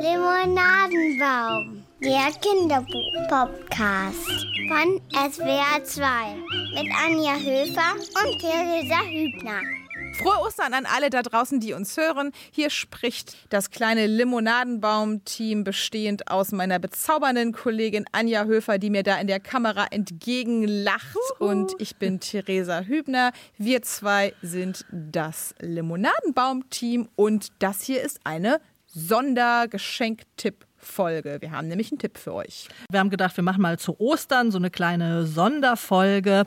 Limonadenbaum, der Kinderbuch-Podcast von SWR 2 mit Anja Höfer und Theresa Hübner. Frohe Ostern an alle da draußen, die uns hören. Hier spricht das kleine Limonadenbaum-Team, bestehend aus meiner bezaubernden Kollegin Anja Höfer, die mir da in der Kamera entgegenlacht. Uhu. Und ich bin Theresa Hübner. Wir zwei sind das Limonadenbaum-Team und das hier ist eine Sondergeschenk-Tipp. Folge. Wir haben nämlich einen Tipp für euch. Wir haben gedacht, wir machen mal zu Ostern so eine kleine Sonderfolge.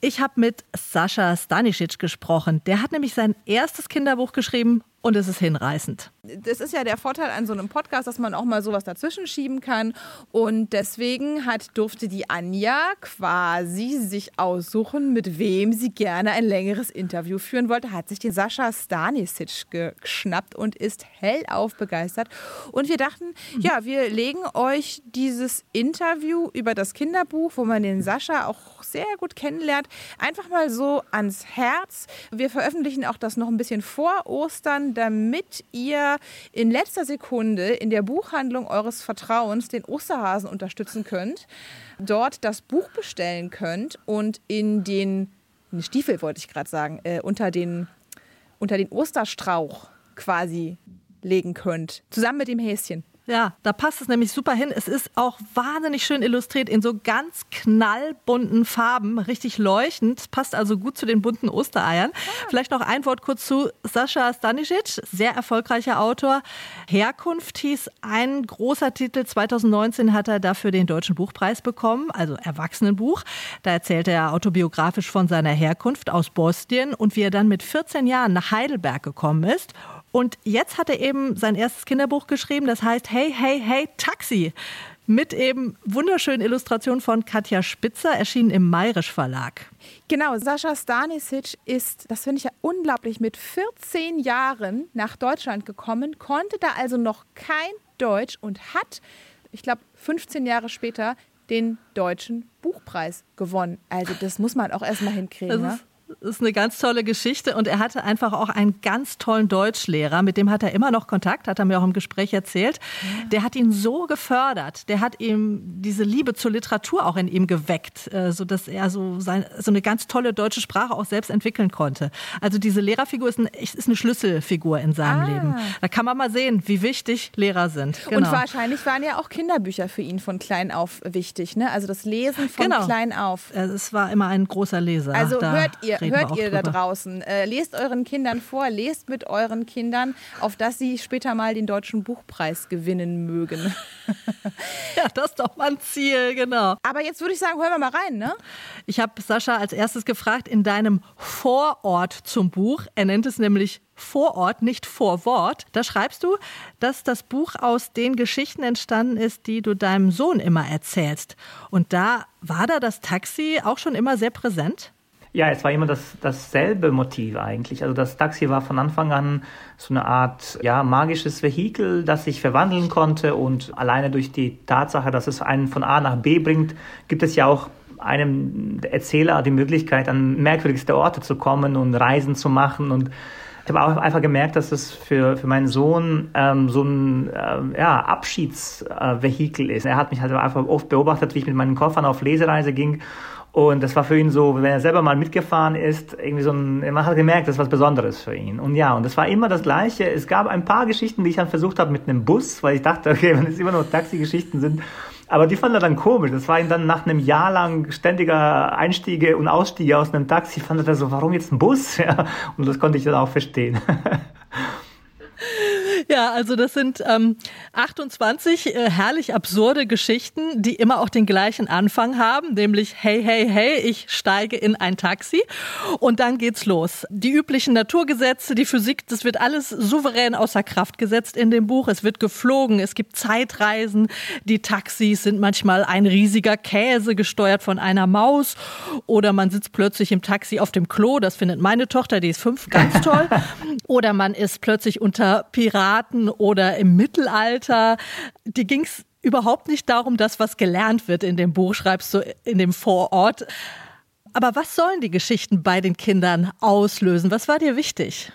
Ich habe mit Sascha Stanisic gesprochen. Der hat nämlich sein erstes Kinderbuch geschrieben und es ist hinreißend. Das ist ja der Vorteil an so einem Podcast, dass man auch mal sowas dazwischen schieben kann. Und deswegen hat, durfte die Anja quasi sich aussuchen, mit wem sie gerne ein längeres Interview führen wollte. Hat sich den Sascha Stanisic geschnappt und ist hellauf begeistert. Und wir dachten, mhm. ja, wir legen euch dieses Interview über das Kinderbuch, wo man den Sascha auch sehr gut kennenlernt, einfach mal so ans Herz. Wir veröffentlichen auch das noch ein bisschen vor Ostern damit ihr in letzter Sekunde in der Buchhandlung eures Vertrauens den Osterhasen unterstützen könnt, dort das Buch bestellen könnt und in den Stiefel, wollte ich gerade sagen, äh, unter, den, unter den Osterstrauch quasi legen könnt, zusammen mit dem Häschen. Ja, da passt es nämlich super hin. Es ist auch wahnsinnig schön illustriert in so ganz knallbunten Farben, richtig leuchtend. Passt also gut zu den bunten Ostereiern. Ah. Vielleicht noch ein Wort kurz zu Sascha Stanisic, sehr erfolgreicher Autor. Herkunft hieß ein großer Titel. 2019 hat er dafür den Deutschen Buchpreis bekommen, also Erwachsenenbuch. Da erzählt er autobiografisch von seiner Herkunft aus Bosnien und wie er dann mit 14 Jahren nach Heidelberg gekommen ist. Und jetzt hat er eben sein erstes Kinderbuch geschrieben, das heißt Hey, hey, hey, Taxi. Mit eben wunderschönen Illustrationen von Katja Spitzer, erschienen im Mayrisch Verlag. Genau, Sascha Stanisic ist, das finde ich ja unglaublich, mit 14 Jahren nach Deutschland gekommen, konnte da also noch kein Deutsch und hat, ich glaube, 15 Jahre später den Deutschen Buchpreis gewonnen. Also das muss man auch erstmal hinkriegen. Das ist, ist eine ganz tolle Geschichte und er hatte einfach auch einen ganz tollen Deutschlehrer, mit dem hat er immer noch Kontakt, hat er mir auch im Gespräch erzählt. Der hat ihn so gefördert, der hat ihm diese Liebe zur Literatur auch in ihm geweckt, äh, so dass er so, sein, so eine ganz tolle deutsche Sprache auch selbst entwickeln konnte. Also diese Lehrerfigur ist, ein, ist eine Schlüsselfigur in seinem ah. Leben. Da kann man mal sehen, wie wichtig Lehrer sind. Genau. Und wahrscheinlich waren ja auch Kinderbücher für ihn von klein auf wichtig, ne? Also das Lesen von genau. klein auf. Es war immer ein großer Leser. Also hört ihr hört ihr drüber. da draußen. Äh, lest euren Kindern vor, lest mit euren Kindern, auf dass sie später mal den Deutschen Buchpreis gewinnen mögen. ja, das ist doch mal ein Ziel, genau. Aber jetzt würde ich sagen, hören wir mal rein, ne? Ich habe Sascha als erstes gefragt in deinem Vorort zum Buch. Er nennt es nämlich Vorort, nicht Vorwort. Da schreibst du, dass das Buch aus den Geschichten entstanden ist, die du deinem Sohn immer erzählst. Und da war da das Taxi auch schon immer sehr präsent? Ja, es war immer das, dasselbe Motiv eigentlich. Also das Taxi war von Anfang an so eine Art ja, magisches Vehikel, das sich verwandeln konnte und alleine durch die Tatsache, dass es einen von A nach B bringt, gibt es ja auch einem Erzähler die Möglichkeit, an merkwürdigste Orte zu kommen und Reisen zu machen und ich habe auch einfach gemerkt, dass es für, für meinen Sohn ähm, so ein äh, ja, Abschiedsvehikel ist. Er hat mich halt einfach oft beobachtet, wie ich mit meinen Koffern auf Lesereise ging und das war für ihn so, wenn er selber mal mitgefahren ist, irgendwie so ein, man hat gemerkt, das ist was Besonderes für ihn. Und ja, und das war immer das Gleiche. Es gab ein paar Geschichten, die ich dann versucht habe mit einem Bus, weil ich dachte, okay, wenn es immer nur Taxigeschichten sind, aber die fand er dann komisch. Das war ihm dann nach einem Jahr lang ständiger Einstiege und Ausstiege aus einem Taxi, fand er so, warum jetzt ein Bus? Ja, und das konnte ich dann auch verstehen. Ja, also das sind ähm, 28 äh, herrlich absurde Geschichten, die immer auch den gleichen Anfang haben, nämlich hey, hey, hey, ich steige in ein Taxi und dann geht's los. Die üblichen Naturgesetze, die Physik, das wird alles souverän außer Kraft gesetzt in dem Buch. Es wird geflogen, es gibt Zeitreisen, die Taxis sind manchmal ein riesiger Käse gesteuert von einer Maus oder man sitzt plötzlich im Taxi auf dem Klo, das findet meine Tochter, die ist fünf, ganz toll. Oder man ist plötzlich unter Piraten Piraten oder im Mittelalter. Die ging es überhaupt nicht darum, das, was gelernt wird in dem Buch, schreibst du in dem Vorort. Aber was sollen die Geschichten bei den Kindern auslösen? Was war dir wichtig?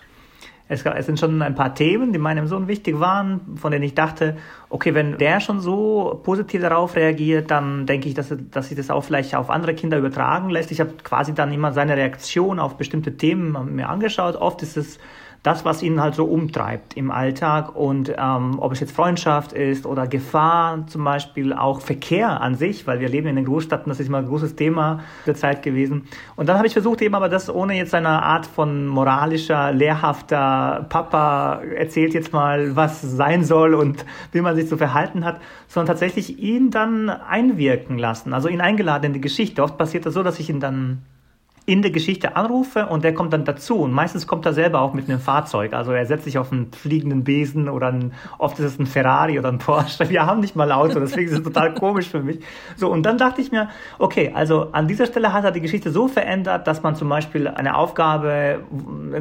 es, es sind schon ein paar Themen, die meinem Sohn wichtig waren, von denen ich dachte, okay, wenn der schon so positiv darauf reagiert, dann denke ich, dass, dass sich das auch vielleicht auf andere Kinder übertragen lässt. Ich habe quasi dann immer seine Reaktion auf bestimmte Themen mir angeschaut. Oft ist es das, was ihn halt so umtreibt im Alltag und ähm, ob es jetzt Freundschaft ist oder Gefahr zum Beispiel, auch Verkehr an sich, weil wir leben in den Großstädten, das ist immer ein großes Thema der Zeit gewesen. Und dann habe ich versucht eben aber das ohne jetzt eine Art von moralischer, lehrhafter Papa erzählt jetzt mal, was sein soll und wie man sich zu verhalten hat, sondern tatsächlich ihn dann einwirken lassen, also ihn eingeladen in die Geschichte. Oft passiert das so, dass ich ihn dann in der Geschichte anrufe und der kommt dann dazu. Und meistens kommt er selber auch mit einem Fahrzeug. Also er setzt sich auf einen fliegenden Besen oder ein, oft ist es ein Ferrari oder ein Porsche. Wir haben nicht mal Auto, deswegen ist es total komisch für mich. So, und dann dachte ich mir, okay, also an dieser Stelle hat er die Geschichte so verändert, dass man zum Beispiel eine Aufgabe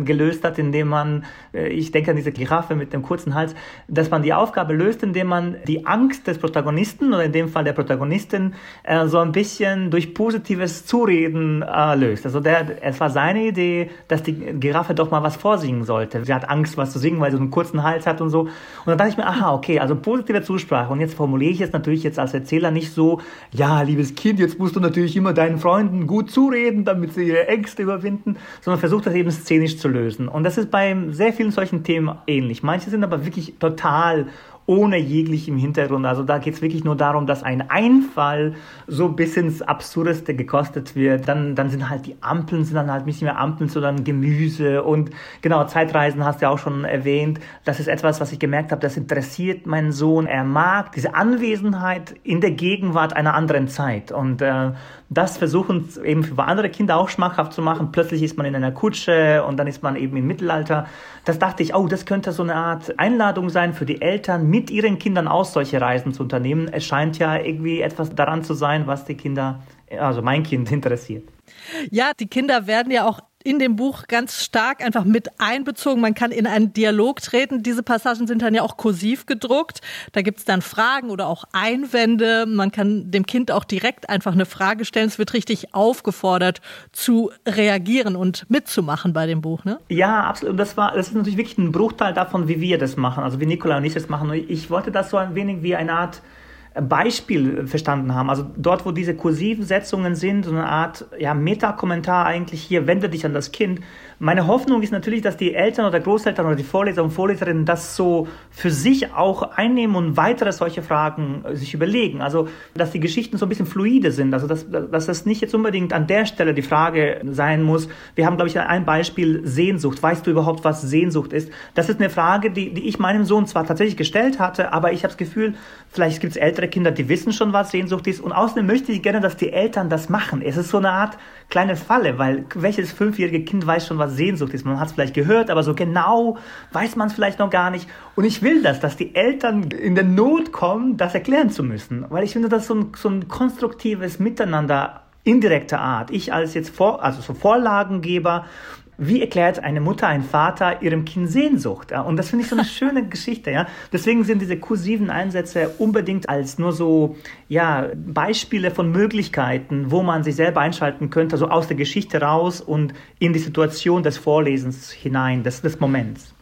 gelöst hat, indem man, äh, ich denke an diese Giraffe mit dem kurzen Hals, dass man die Aufgabe löst, indem man die Angst des Protagonisten oder in dem Fall der Protagonistin äh, so ein bisschen durch positives Zureden äh, löst. Also der, es war seine Idee, dass die Giraffe doch mal was vorsingen sollte. Sie hat Angst, was zu singen, weil sie so einen kurzen Hals hat und so. Und dann dachte ich mir, aha, okay, also positive Zusprache. Und jetzt formuliere ich es natürlich jetzt als Erzähler nicht so, ja, liebes Kind, jetzt musst du natürlich immer deinen Freunden gut zureden, damit sie ihre Ängste überwinden, sondern versuche das eben szenisch zu lösen. Und das ist bei sehr vielen solchen Themen ähnlich. Manche sind aber wirklich total ohne jeglichem Hintergrund. Also da geht es wirklich nur darum, dass ein Einfall so bis ins Absurdeste gekostet wird. Dann, dann sind halt die Ampeln, sind dann halt nicht mehr Ampeln, sondern Gemüse. Und genau, Zeitreisen hast du ja auch schon erwähnt. Das ist etwas, was ich gemerkt habe, das interessiert meinen Sohn. Er mag diese Anwesenheit in der Gegenwart einer anderen Zeit. Und äh, das versuchen eben für andere Kinder auch schmackhaft zu machen. Plötzlich ist man in einer Kutsche und dann ist man eben im Mittelalter. Das dachte ich, oh, das könnte so eine Art Einladung sein für die Eltern, mit ihren Kindern aus solche Reisen zu unternehmen. Es scheint ja irgendwie etwas daran zu sein, was die Kinder, also mein Kind interessiert. Ja, die Kinder werden ja auch in dem Buch ganz stark einfach mit einbezogen. Man kann in einen Dialog treten. Diese Passagen sind dann ja auch kursiv gedruckt. Da gibt es dann Fragen oder auch Einwände. Man kann dem Kind auch direkt einfach eine Frage stellen. Es wird richtig aufgefordert zu reagieren und mitzumachen bei dem Buch. Ne? Ja, absolut. Und das war, das ist natürlich wirklich ein Bruchteil davon, wie wir das machen. Also wie Nicola und ich das machen. Ich wollte das so ein wenig wie eine Art Beispiel verstanden haben. Also dort, wo diese kursiven Setzungen sind, so eine Art ja, Metakommentar eigentlich hier, wende dich an das Kind, meine Hoffnung ist natürlich, dass die Eltern oder Großeltern oder die Vorleser und Vorleserinnen das so für sich auch einnehmen und weitere solche Fragen äh, sich überlegen. Also, dass die Geschichten so ein bisschen fluide sind. Also, dass, dass das nicht jetzt unbedingt an der Stelle die Frage sein muss. Wir haben, glaube ich, ein Beispiel Sehnsucht. Weißt du überhaupt, was Sehnsucht ist? Das ist eine Frage, die, die ich meinem Sohn zwar tatsächlich gestellt hatte, aber ich habe das Gefühl, vielleicht gibt es ältere Kinder, die wissen schon, was Sehnsucht ist. Und außerdem möchte ich gerne, dass die Eltern das machen. Es ist so eine Art kleine Falle, weil welches fünfjährige Kind weiß schon, was Sehnsucht ist. Man hat es vielleicht gehört, aber so genau weiß man es vielleicht noch gar nicht. Und ich will das, dass die Eltern in der Not kommen, das erklären zu müssen. Weil ich finde, das so ein, so ein konstruktives Miteinander indirekter Art. Ich als jetzt Vor, also so Vorlagengeber wie erklärt eine Mutter, ein Vater ihrem Kind Sehnsucht? Ja? Und das finde ich so eine schöne Geschichte. Ja? Deswegen sind diese kursiven Einsätze unbedingt als nur so ja, Beispiele von Möglichkeiten, wo man sich selber einschalten könnte, so aus der Geschichte raus und in die Situation des Vorlesens hinein, des, des Moments.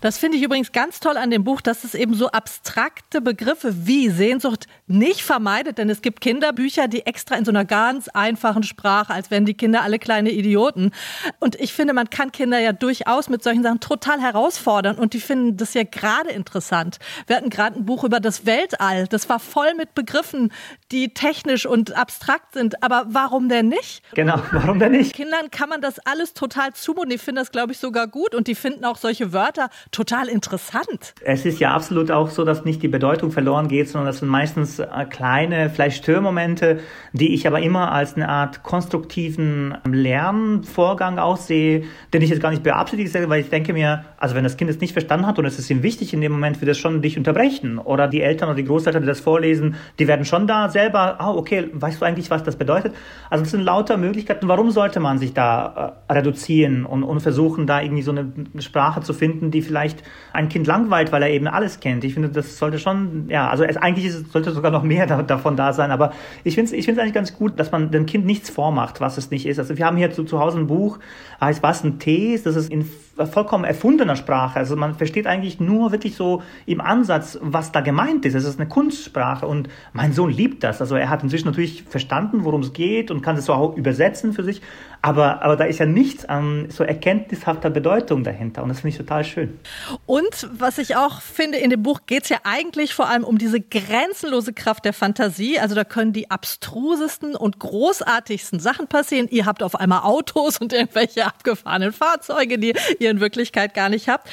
Das finde ich übrigens ganz toll an dem Buch, dass es eben so abstrakte Begriffe wie Sehnsucht nicht vermeidet, denn es gibt Kinderbücher, die extra in so einer ganz einfachen Sprache, als wären die Kinder alle kleine Idioten. Und ich finde, man kann Kinder ja durchaus mit solchen Sachen total herausfordern und die finden das ja gerade interessant. Wir hatten gerade ein Buch über das Weltall, das war voll mit Begriffen, die technisch und abstrakt sind, aber warum denn nicht? Genau, warum denn nicht? Kindern kann man das alles total zumuten, die finden das, glaube ich, sogar gut und die finden auch solche Wörter total interessant. Es ist ja absolut auch so, dass nicht die Bedeutung verloren geht, sondern das sind meistens äh, kleine, vielleicht Störmomente, die ich aber immer als eine Art konstruktiven Lernvorgang aussehe, den ich jetzt gar nicht beabsichtige, weil ich denke mir, also wenn das Kind es nicht verstanden hat und es ist ihm wichtig in dem Moment, wird es schon dich unterbrechen. Oder die Eltern oder die Großeltern, die das vorlesen, die werden schon da selber, ah, oh, okay, weißt du eigentlich, was das bedeutet? Also es sind lauter Möglichkeiten. Warum sollte man sich da äh, reduzieren und, und versuchen, da irgendwie so eine Sprache zu finden, die die vielleicht ein Kind langweilt, weil er eben alles kennt. Ich finde, das sollte schon, ja, also es, eigentlich ist, sollte sogar noch mehr da, davon da sein, aber ich finde es ich eigentlich ganz gut, dass man dem Kind nichts vormacht, was es nicht ist. Also wir haben hier zu, zu Hause ein Buch, heißt Was ein Tee ist, das ist in vollkommen erfundener Sprache. Also man versteht eigentlich nur wirklich so im Ansatz, was da gemeint ist. Es ist eine Kunstsprache und mein Sohn liebt das. Also er hat inzwischen natürlich verstanden, worum es geht und kann es so auch übersetzen für sich. Aber, aber da ist ja nichts an so erkenntnishafter Bedeutung dahinter und das finde ich total schön. Und was ich auch finde, in dem Buch geht es ja eigentlich vor allem um diese grenzenlose Kraft der Fantasie. Also da können die abstrusesten und großartigsten Sachen passieren. Ihr habt auf einmal Autos und irgendwelche abgefahrenen Fahrzeuge, die ihr in Wirklichkeit gar nicht habt.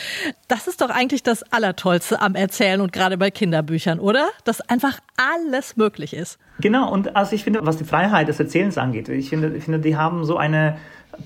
Das ist doch eigentlich das Allertollste am Erzählen und gerade bei Kinderbüchern, oder? Dass einfach alles möglich ist. Genau, und also ich finde, was die Freiheit des Erzählens angeht, ich finde, ich finde die haben so eine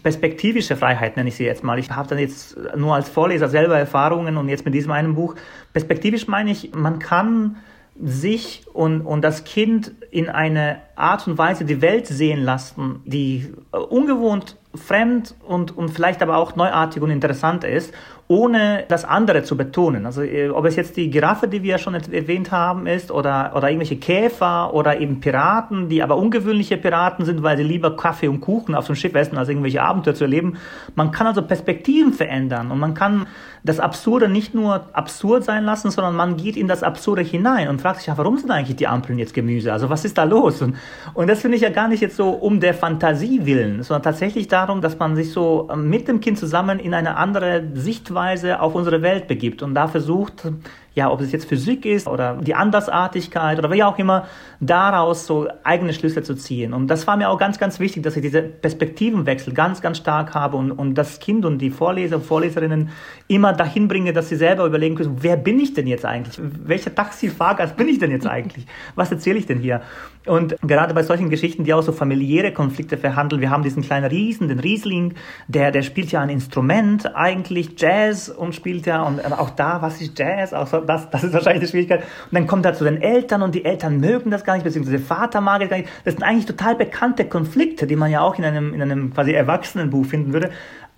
perspektivische Freiheit, nenne ich sie jetzt mal. Ich habe dann jetzt nur als Vorleser selber Erfahrungen und jetzt mit diesem einen Buch. Perspektivisch meine ich, man kann sich und, und das Kind in eine Art und Weise die Welt sehen lassen, die ungewohnt fremd und, und vielleicht aber auch neuartig und interessant ist ohne das andere zu betonen. Also äh, ob es jetzt die Giraffe, die wir schon erwähnt haben, ist oder, oder irgendwelche Käfer oder eben Piraten, die aber ungewöhnliche Piraten sind, weil sie lieber Kaffee und Kuchen auf dem Schiff essen, als irgendwelche Abenteuer zu erleben. Man kann also Perspektiven verändern und man kann das Absurde nicht nur absurd sein lassen, sondern man geht in das Absurde hinein und fragt sich, ja, warum sind eigentlich die Ampeln jetzt Gemüse? Also was ist da los? Und, und das finde ich ja gar nicht jetzt so um der Fantasie willen, sondern tatsächlich darum, dass man sich so ähm, mit dem Kind zusammen in eine andere Sichtweise auf unsere Welt begibt und da versucht, ja, ob es jetzt Physik ist oder die Andersartigkeit oder wie auch immer, daraus so eigene Schlüsse zu ziehen. Und das war mir auch ganz, ganz wichtig, dass ich diese Perspektivenwechsel ganz, ganz stark habe und, und das Kind und die Vorleser und Vorleserinnen immer dahin bringe, dass sie selber überlegen können, wer bin ich denn jetzt eigentlich? Welcher Taxifahrgast bin ich denn jetzt eigentlich? Was erzähle ich denn hier? Und gerade bei solchen Geschichten, die auch so familiäre Konflikte verhandeln, wir haben diesen kleinen Riesen, den Riesling, der, der spielt ja ein Instrument, eigentlich Jazz und spielt ja, und auch da, was ist Jazz? Auch so, das, das ist wahrscheinlich die Schwierigkeit. Und dann kommt er zu den Eltern und die Eltern mögen das gar nicht, beziehungsweise Vater mag es gar nicht. Das sind eigentlich total bekannte Konflikte, die man ja auch in einem, in einem quasi Erwachsenenbuch finden würde.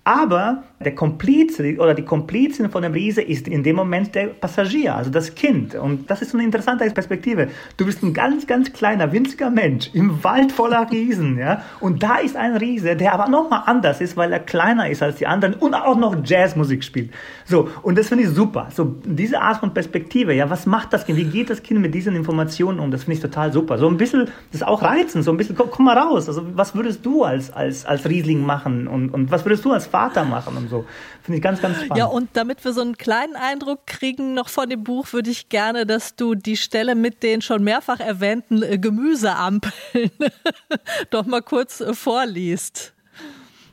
Aber der Komplize oder die Komplizin von dem Riese ist in dem Moment der Passagier, also das Kind. Und das ist so eine interessante Perspektive. Du bist ein ganz, ganz kleiner, winziger Mensch im Wald voller Riesen, ja. Und da ist ein Riese, der aber nochmal anders ist, weil er kleiner ist als die anderen und auch noch Jazzmusik spielt. So. Und das finde ich super. So, diese Art von Perspektive, ja. Was macht das Kind? Wie geht das Kind mit diesen Informationen um? Das finde ich total super. So ein bisschen, das auch reizen, so ein bisschen, komm, komm mal raus. Also, was würdest du als, als, als Riesling machen? Und, und was würdest du als Vater machen und so. Finde ich ganz, ganz spannend. Ja, und damit wir so einen kleinen Eindruck kriegen noch von dem Buch, würde ich gerne, dass du die Stelle mit den schon mehrfach erwähnten äh, Gemüseampeln doch mal kurz äh, vorliest.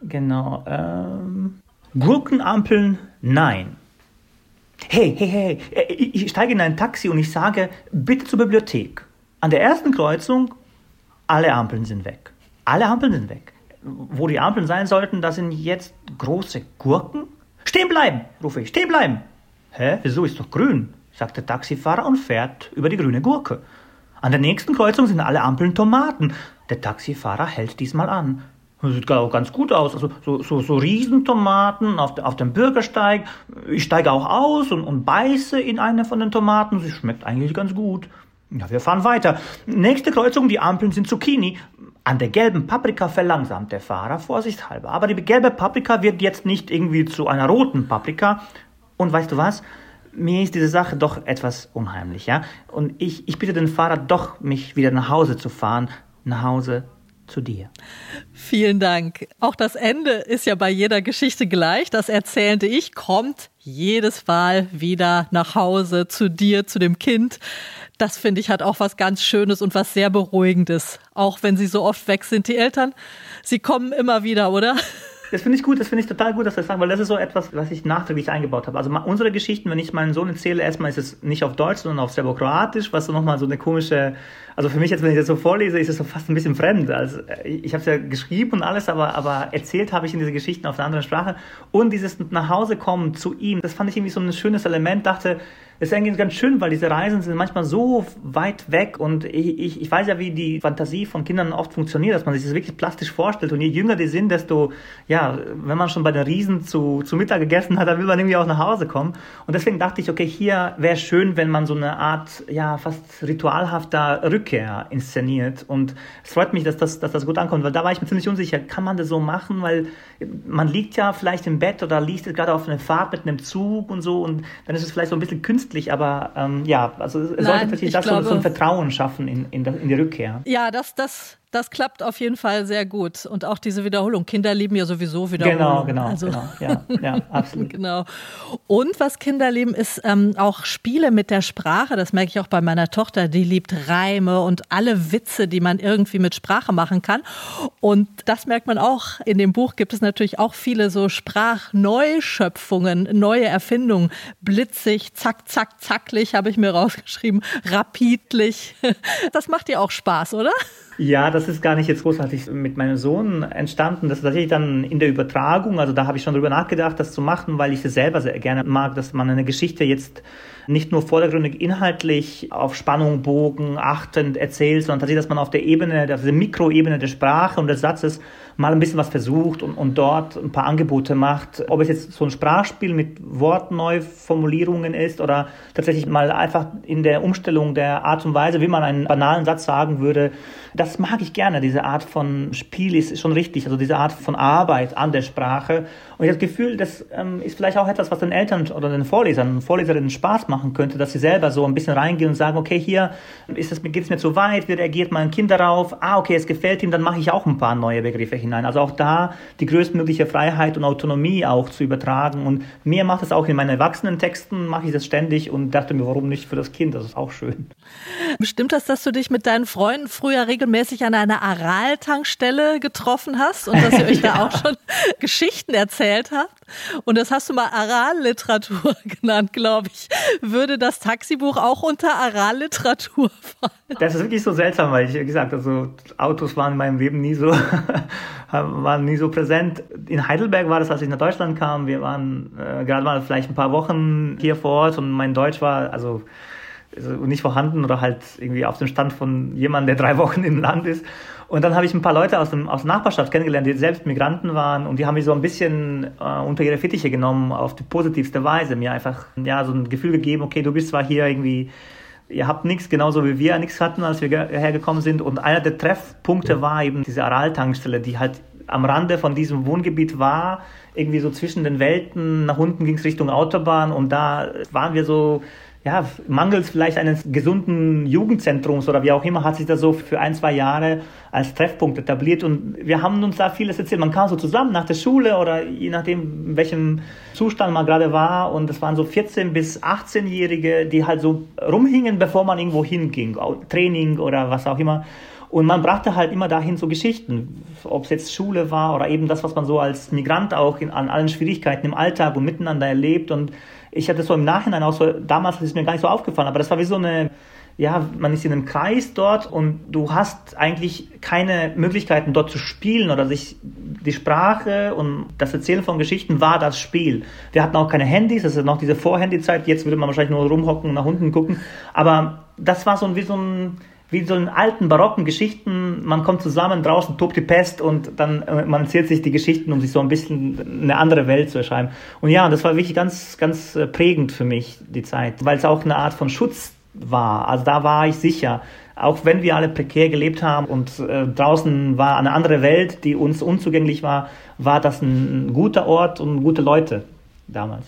Genau. Ähm, Gurkenampeln, nein. Hey, hey, hey, äh, ich steige in ein Taxi und ich sage, bitte zur Bibliothek. An der ersten Kreuzung, alle Ampeln sind weg. Alle Ampeln sind weg wo die Ampeln sein sollten, da sind jetzt große Gurken. Stehen bleiben, rufe ich, stehen bleiben. Hä, wieso ist doch grün? sagt der Taxifahrer und fährt über die grüne Gurke. An der nächsten Kreuzung sind alle Ampeln Tomaten. Der Taxifahrer hält diesmal an. Das sieht auch ganz gut aus. Also so, so, so Riesentomaten auf, auf dem Bürgersteig. Ich steige auch aus und, und beiße in eine von den Tomaten. Sie schmeckt eigentlich ganz gut. Ja, wir fahren weiter. Nächste Kreuzung, die Ampeln sind Zucchini. An der gelben Paprika verlangsamt der Fahrer vorsichtshalber. Aber die gelbe Paprika wird jetzt nicht irgendwie zu einer roten Paprika. Und weißt du was? Mir ist diese Sache doch etwas unheimlich, ja? Und ich, ich bitte den Fahrer doch, mich wieder nach Hause zu fahren. Nach Hause zu dir. Vielen Dank. Auch das Ende ist ja bei jeder Geschichte gleich. Das erzählende Ich kommt jedes Mal wieder nach Hause zu dir, zu dem Kind das finde ich hat auch was ganz Schönes und was sehr Beruhigendes. Auch wenn sie so oft weg sind, die Eltern. Sie kommen immer wieder, oder? Das finde ich gut, das finde ich total gut, dass du das sagst, weil das ist so etwas, was ich nachträglich eingebaut habe. Also unsere Geschichten, wenn ich meinen Sohn erzähle, erstmal ist es nicht auf Deutsch, sondern auf Serbokroatisch, was so nochmal so eine komische, also für mich jetzt, wenn ich das so vorlese, ist es so fast ein bisschen fremd. Also ich habe es ja geschrieben und alles, aber, aber erzählt habe ich in diese Geschichten auf einer anderen Sprache. Und dieses nach Hause kommen zu ihm, das fand ich irgendwie so ein schönes Element, dachte, ist eigentlich ganz schön, weil diese Reisen sind manchmal so weit weg und ich, ich, ich weiß ja, wie die Fantasie von Kindern oft funktioniert, dass man sich das wirklich plastisch vorstellt. Und je jünger die sind, desto, ja, wenn man schon bei den Riesen zu, zu Mittag gegessen hat, dann will man irgendwie auch nach Hause kommen. Und deswegen dachte ich, okay, hier wäre schön, wenn man so eine Art, ja, fast ritualhafter Rückkehr inszeniert. Und es freut mich, dass das, dass das gut ankommt, weil da war ich mir ziemlich unsicher, kann man das so machen, weil man liegt ja vielleicht im Bett oder liegt gerade auf einer Fahrt mit einem Zug und so und dann ist es vielleicht so ein bisschen künstlich künstlich, aber ähm, ja, also es sollte tatsächlich das glaube, so, ein Vertrauen schaffen in, in, in die Rückkehr. Ja, das, das das klappt auf jeden Fall sehr gut. Und auch diese Wiederholung. Kinder lieben ja sowieso Wiederholung. Genau, genau, also. genau. Ja, ja, absolut. genau. Und was Kinder lieben, ist ähm, auch Spiele mit der Sprache. Das merke ich auch bei meiner Tochter. Die liebt Reime und alle Witze, die man irgendwie mit Sprache machen kann. Und das merkt man auch. In dem Buch gibt es natürlich auch viele so Sprachneuschöpfungen, neue Erfindungen. Blitzig, zack, zack, zacklich, habe ich mir rausgeschrieben. Rapidlich. Das macht dir auch Spaß, oder? Ja, das ist gar nicht jetzt großartig mit meinem Sohn entstanden. Das ist tatsächlich dann in der Übertragung. Also da habe ich schon drüber nachgedacht, das zu machen, weil ich es selber sehr gerne mag, dass man eine Geschichte jetzt nicht nur vordergründig inhaltlich auf Spannung, Bogen achtend erzählt, sondern tatsächlich, dass man auf der Ebene, auf der Mikroebene der Sprache und des Satzes mal ein bisschen was versucht und, und dort ein paar Angebote macht. Ob es jetzt so ein Sprachspiel mit Wortneuformulierungen ist oder tatsächlich mal einfach in der Umstellung der Art und Weise, wie man einen banalen Satz sagen würde, das mag ich gerne. Diese Art von Spiel ist schon richtig, also diese Art von Arbeit an der Sprache. Und ich habe das Gefühl, das ähm, ist vielleicht auch etwas, was den Eltern oder den Vorlesern und Vorleserinnen Spaß machen könnte, dass sie selber so ein bisschen reingehen und sagen, okay, hier geht es mir zu weit, wie reagiert mein Kind darauf? Ah, okay, es gefällt ihm, dann mache ich auch ein paar neue Begriffe hinein. Also auch da die größtmögliche Freiheit und Autonomie auch zu übertragen. Und mir macht es auch in meinen Erwachsenentexten, mache ich das ständig und dachte mir, warum nicht für das Kind? Das ist auch schön. Stimmt das, dass du dich mit deinen Freunden früher regelmäßig an einer Aral-Tankstelle getroffen hast und dass ihr euch ja. da auch schon Geschichten erzählt? erzählt habt. Und das hast du mal Aralliteratur genannt, glaube ich. Würde das Taxibuch auch unter Aralliteratur fallen? Das ist wirklich so seltsam, weil ich, wie gesagt, also Autos waren in meinem Leben nie so, waren nie so präsent. In Heidelberg war das, als ich nach Deutschland kam. Wir waren äh, gerade mal vielleicht ein paar Wochen hier vor Ort und mein Deutsch war, also also nicht vorhanden oder halt irgendwie auf dem Stand von jemandem, der drei Wochen im Land ist. Und dann habe ich ein paar Leute aus, dem, aus der Nachbarschaft kennengelernt, die selbst Migranten waren und die haben mich so ein bisschen äh, unter ihre Fittiche genommen auf die positivste Weise. Mir einfach ja so ein Gefühl gegeben, okay, du bist zwar hier irgendwie, ihr habt nichts, genauso wie wir nichts hatten, als wir hergekommen sind. Und einer der Treffpunkte war eben diese Aral-Tankstelle, die halt am Rande von diesem Wohngebiet war, irgendwie so zwischen den Welten. Nach unten ging es Richtung Autobahn und da waren wir so ja, mangels vielleicht eines gesunden Jugendzentrums oder wie auch immer, hat sich das so für ein, zwei Jahre als Treffpunkt etabliert. Und wir haben uns da vieles erzählt. Man kam so zusammen nach der Schule oder je nachdem, in welchem Zustand man gerade war. Und es waren so 14- bis 18-Jährige, die halt so rumhingen, bevor man irgendwo hinging, Training oder was auch immer. Und man brachte halt immer dahin so Geschichten, ob es jetzt Schule war oder eben das, was man so als Migrant auch in, an allen Schwierigkeiten im Alltag und miteinander erlebt. Und ich hatte so im Nachhinein auch so, damals ist es mir gar nicht so aufgefallen, aber das war wie so eine, ja, man ist in einem Kreis dort und du hast eigentlich keine Möglichkeiten dort zu spielen oder sich die Sprache und das Erzählen von Geschichten war das Spiel. Wir hatten auch keine Handys, das ist noch diese Vorhandyzeit, jetzt würde man wahrscheinlich nur rumhocken und nach unten gucken, aber das war so wie so ein, wie so in alten barocken Geschichten, man kommt zusammen, draußen tobt die Pest und dann äh, man erzählt sich die Geschichten, um sich so ein bisschen eine andere Welt zu erschreiben. Und ja, das war wirklich ganz, ganz äh, prägend für mich, die Zeit, weil es auch eine Art von Schutz war. Also da war ich sicher, auch wenn wir alle prekär gelebt haben und äh, draußen war eine andere Welt, die uns unzugänglich war, war das ein guter Ort und gute Leute damals.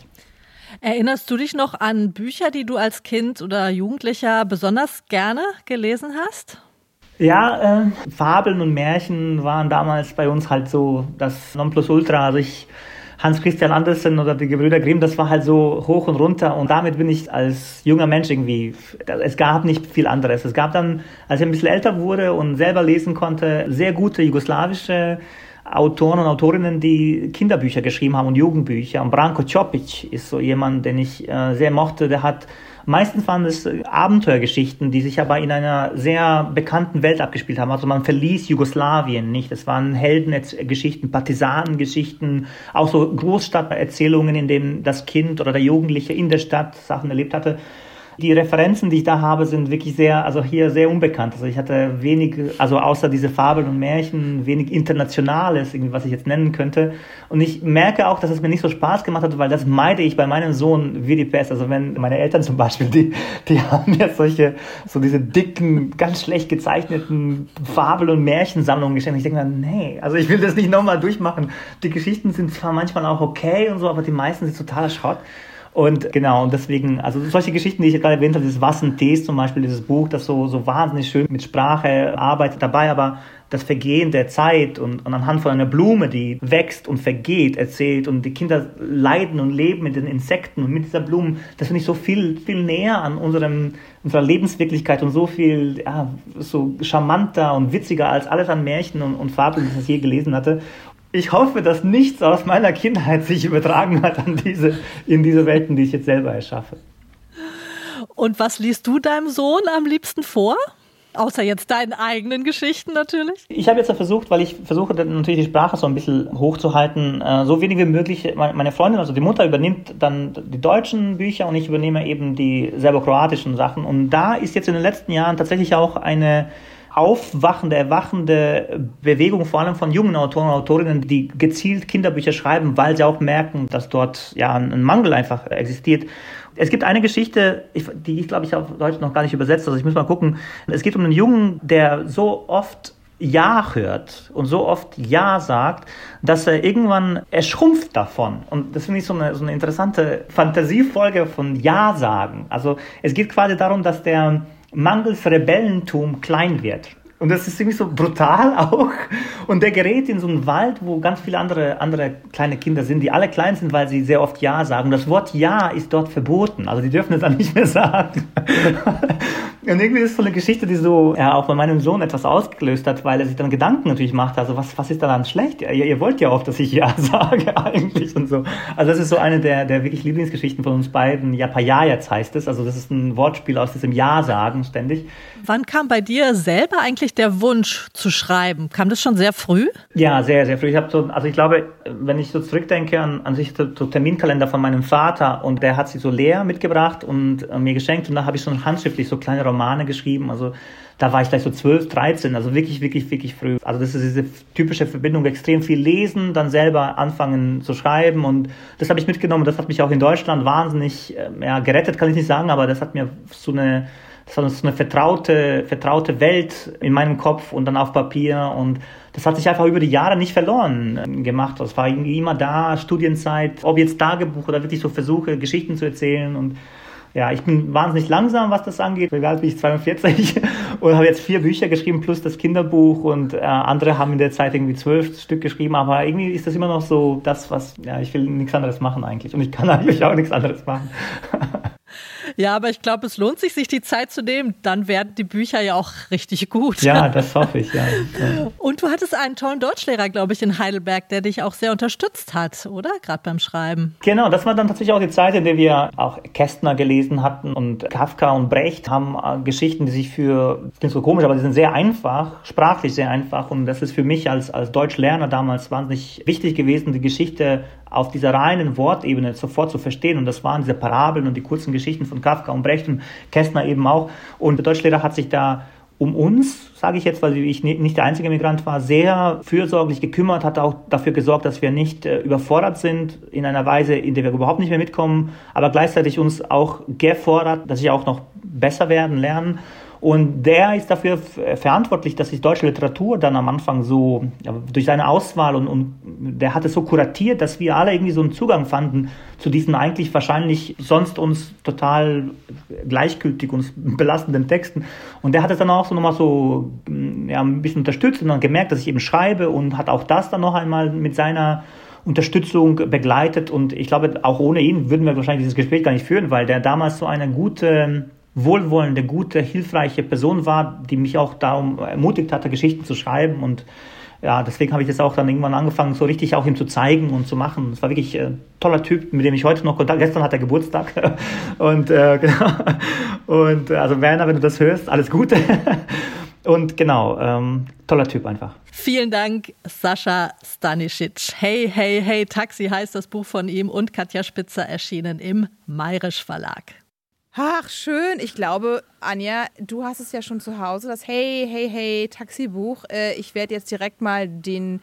Erinnerst du dich noch an Bücher, die du als Kind oder Jugendlicher besonders gerne gelesen hast? Ja, äh, Fabeln und Märchen waren damals bei uns halt so das Nonplusultra. Also ich, Hans Christian Andersen oder die Gebrüder Grimm, das war halt so hoch und runter und damit bin ich als junger Mensch irgendwie, es gab nicht viel anderes. Es gab dann, als ich ein bisschen älter wurde und selber lesen konnte, sehr gute jugoslawische Autoren und Autorinnen, die Kinderbücher geschrieben haben und Jugendbücher. Und Branko Ciopic ist so jemand, den ich äh, sehr mochte. Der hat Meistens waren es Abenteuergeschichten, die sich aber in einer sehr bekannten Welt abgespielt haben. Also man verließ Jugoslawien nicht. Es waren Heldengeschichten, Partisanengeschichten, auch so Großstadterzählungen, in denen das Kind oder der Jugendliche in der Stadt Sachen erlebt hatte die Referenzen, die ich da habe, sind wirklich sehr, also hier sehr unbekannt. Also ich hatte wenig, also außer diese Fabeln und Märchen, wenig Internationales, irgendwie, was ich jetzt nennen könnte. Und ich merke auch, dass es mir nicht so Spaß gemacht hat, weil das meide ich bei meinem Sohn wie die Pest. Also wenn meine Eltern zum Beispiel, die, die haben ja solche, so diese dicken, ganz schlecht gezeichneten Fabel- und Märchensammlungen geschenkt. Ich denke mir, nee, also ich will das nicht nochmal durchmachen. Die Geschichten sind zwar manchmal auch okay und so, aber die meisten sind totaler Schrott. Und genau, und deswegen, also solche Geschichten, die ich gerade erwähnt habe, dieses Was und Tees zum Beispiel, dieses Buch, das so, so wahnsinnig schön mit Sprache arbeitet dabei, aber das Vergehen der Zeit und, und anhand von einer Blume, die wächst und vergeht, erzählt und die Kinder leiden und leben mit den Insekten und mit dieser Blume, das finde ich so viel, viel näher an unserem, unserer Lebenswirklichkeit und so viel, ja, so charmanter und witziger als alles an Märchen und, und Fabeln, die ich je gelesen hatte ich hoffe, dass nichts aus meiner Kindheit sich übertragen hat an diese, in diese Welten, die ich jetzt selber erschaffe. Und was liest du deinem Sohn am liebsten vor? Außer jetzt deinen eigenen Geschichten natürlich. Ich habe jetzt versucht, weil ich versuche natürlich die Sprache so ein bisschen hochzuhalten, äh, so wenig wie möglich. Meine Freundin, also die Mutter, übernimmt dann die deutschen Bücher und ich übernehme eben die serbokroatischen Sachen. Und da ist jetzt in den letzten Jahren tatsächlich auch eine aufwachende, erwachende Bewegung, vor allem von jungen Autoren und Autorinnen, die gezielt Kinderbücher schreiben, weil sie auch merken, dass dort ja ein Mangel einfach existiert. Es gibt eine Geschichte, die ich glaube ich auf Deutsch noch gar nicht übersetzt, also ich muss mal gucken. Es geht um einen Jungen, der so oft ja hört und so oft Ja sagt, dass er irgendwann erschrumpft davon. Und das finde ich so eine, so eine interessante Fantasiefolge von Ja sagen. Also es geht quasi darum, dass der mangels Rebellentum klein wird. Und das ist irgendwie so brutal auch. Und der gerät in so einen Wald, wo ganz viele andere, andere kleine Kinder sind, die alle klein sind, weil sie sehr oft Ja sagen. Das Wort Ja ist dort verboten. Also die dürfen es dann nicht mehr sagen. Und irgendwie ist so eine Geschichte, die so ja, auch bei meinem Sohn etwas ausgelöst hat, weil er sich dann Gedanken natürlich macht. Also was, was ist daran schlecht? Ihr, ihr wollt ja oft, dass ich Ja sage eigentlich und so. Also das ist so eine der, der wirklich Lieblingsgeschichten von uns beiden. Japayayats heißt es. Also das ist ein Wortspiel aus diesem Ja sagen ständig. Wann kam bei dir selber eigentlich der Wunsch zu schreiben? Kam das schon sehr früh? Ja, sehr, sehr früh. Ich habe so, also ich glaube, wenn ich so zurückdenke an, an sich so, Terminkalender von meinem Vater und der hat sie so leer mitgebracht und äh, mir geschenkt und da habe ich so handschriftlich so kleine Romane geschrieben. Also da war ich gleich so 12, 13, also wirklich, wirklich, wirklich früh. Also das ist diese typische Verbindung, extrem viel lesen, dann selber anfangen zu schreiben und das habe ich mitgenommen. Das hat mich auch in Deutschland wahnsinnig äh, ja, gerettet, kann ich nicht sagen, aber das hat mir so eine das war so eine vertraute, vertraute Welt in meinem Kopf und dann auf Papier und das hat sich einfach über die Jahre nicht verloren ähm, gemacht. Das war irgendwie immer da, Studienzeit, ob jetzt Tagebuch oder wirklich so Versuche, Geschichten zu erzählen und ja, ich bin wahnsinnig langsam, was das angeht. Egal bin ich 42 und habe jetzt vier Bücher geschrieben plus das Kinderbuch und äh, andere haben in der Zeit irgendwie zwölf Stück geschrieben, aber irgendwie ist das immer noch so das, was, ja, ich will nichts anderes machen eigentlich und ich kann eigentlich auch nichts anderes machen. Ja, aber ich glaube, es lohnt sich, sich die Zeit zu nehmen. Dann werden die Bücher ja auch richtig gut. Ja, das hoffe ich, ja. Und du hattest einen tollen Deutschlehrer, glaube ich, in Heidelberg, der dich auch sehr unterstützt hat, oder? Gerade beim Schreiben. Genau, das war dann tatsächlich auch die Zeit, in der wir auch Kästner gelesen hatten und Kafka und Brecht haben äh, Geschichten, die sich für, klingt so komisch, aber die sind sehr einfach, sprachlich sehr einfach. Und das ist für mich als, als Deutschlerner damals wahnsinnig wichtig gewesen, die Geschichte auf dieser reinen Wortebene sofort zu verstehen. Und das waren diese Parabeln und die kurzen Geschichten von Kafka und Brecht und Kästner eben auch. Und der Deutschlehrer hat sich da um uns, sage ich jetzt, weil ich nicht der einzige Migrant war, sehr fürsorglich gekümmert, hat auch dafür gesorgt, dass wir nicht äh, überfordert sind in einer Weise, in der wir überhaupt nicht mehr mitkommen, aber gleichzeitig uns auch gefordert, dass wir auch noch besser werden, lernen. Und der ist dafür verantwortlich, dass sich deutsche Literatur dann am Anfang so, durch seine Auswahl und, und der hat es so kuratiert, dass wir alle irgendwie so einen Zugang fanden zu diesen eigentlich wahrscheinlich sonst uns total gleichgültig und belastenden Texten. Und der hat es dann auch so nochmal so ja, ein bisschen unterstützt und dann gemerkt, dass ich eben schreibe und hat auch das dann noch einmal mit seiner Unterstützung begleitet. Und ich glaube, auch ohne ihn würden wir wahrscheinlich dieses Gespräch gar nicht führen, weil der damals so eine gute wohlwollende, gute, hilfreiche Person war, die mich auch darum ermutigt hatte, Geschichten zu schreiben und ja, deswegen habe ich jetzt auch dann irgendwann angefangen, so richtig auch ihm zu zeigen und zu machen. Es war wirklich ein äh, toller Typ, mit dem ich heute noch Kontakt. Gestern hat er Geburtstag und äh, genau. Und äh, also Werner, wenn du das hörst, alles Gute. Und genau, ähm, toller Typ einfach. Vielen Dank, Sascha Stanisic. Hey, hey, hey, Taxi heißt das Buch von ihm und Katja Spitzer erschienen im Mayrisch Verlag. Ach, schön. Ich glaube, Anja, du hast es ja schon zu Hause, das Hey, hey, hey Taxibuch. Äh, ich werde jetzt direkt mal den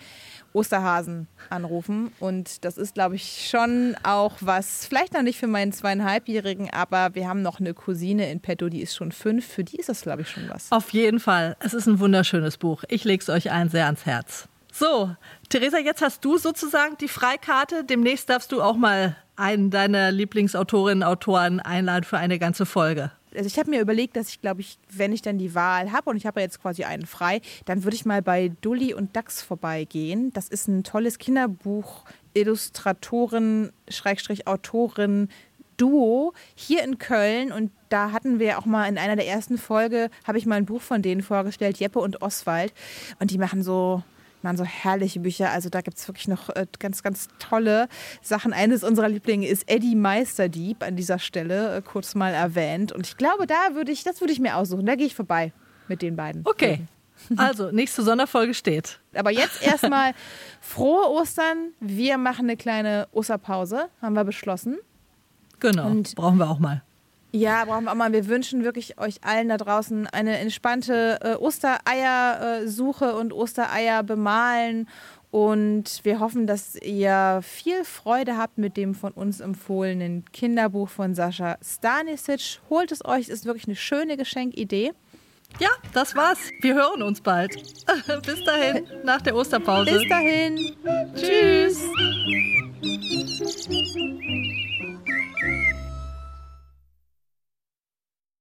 Osterhasen anrufen. Und das ist, glaube ich, schon auch was, vielleicht noch nicht für meinen zweieinhalbjährigen, aber wir haben noch eine Cousine in petto, die ist schon fünf. Für die ist das, glaube ich, schon was. Auf jeden Fall. Es ist ein wunderschönes Buch. Ich lege es euch allen sehr ans Herz. So, Theresa, jetzt hast du sozusagen die Freikarte. Demnächst darfst du auch mal einen deiner Lieblingsautorinnen und Autoren einladen für eine ganze Folge. Also ich habe mir überlegt, dass ich glaube ich, wenn ich dann die Wahl habe und ich habe jetzt quasi einen frei, dann würde ich mal bei Dully und Dax vorbeigehen. Das ist ein tolles Kinderbuch, Illustratorin, Schrägstrich Autorin, Duo hier in Köln und da hatten wir auch mal in einer der ersten Folge, habe ich mal ein Buch von denen vorgestellt, Jeppe und Oswald und die machen so waren so herrliche Bücher. Also da gibt es wirklich noch äh, ganz, ganz tolle Sachen. Eines unserer Lieblinge ist Eddie Meisterdieb an dieser Stelle, äh, kurz mal erwähnt. Und ich glaube, da würde ich, das würde ich mir aussuchen. Da gehe ich vorbei mit den beiden. Okay. Also, nächste Sonderfolge steht. Aber jetzt erstmal frohe Ostern. Wir machen eine kleine Osterpause, haben wir beschlossen. Genau. Und brauchen wir auch mal. Ja, brauchen wir auch mal. Wir wünschen wirklich euch allen da draußen eine entspannte äh, Ostereiersuche und Ostereier bemalen. Und wir hoffen, dass ihr viel Freude habt mit dem von uns empfohlenen Kinderbuch von Sascha Stanisic. Holt es euch, ist wirklich eine schöne Geschenkidee. Ja, das war's. Wir hören uns bald. Bis dahin, nach der Osterpause. Bis dahin. Tschüss.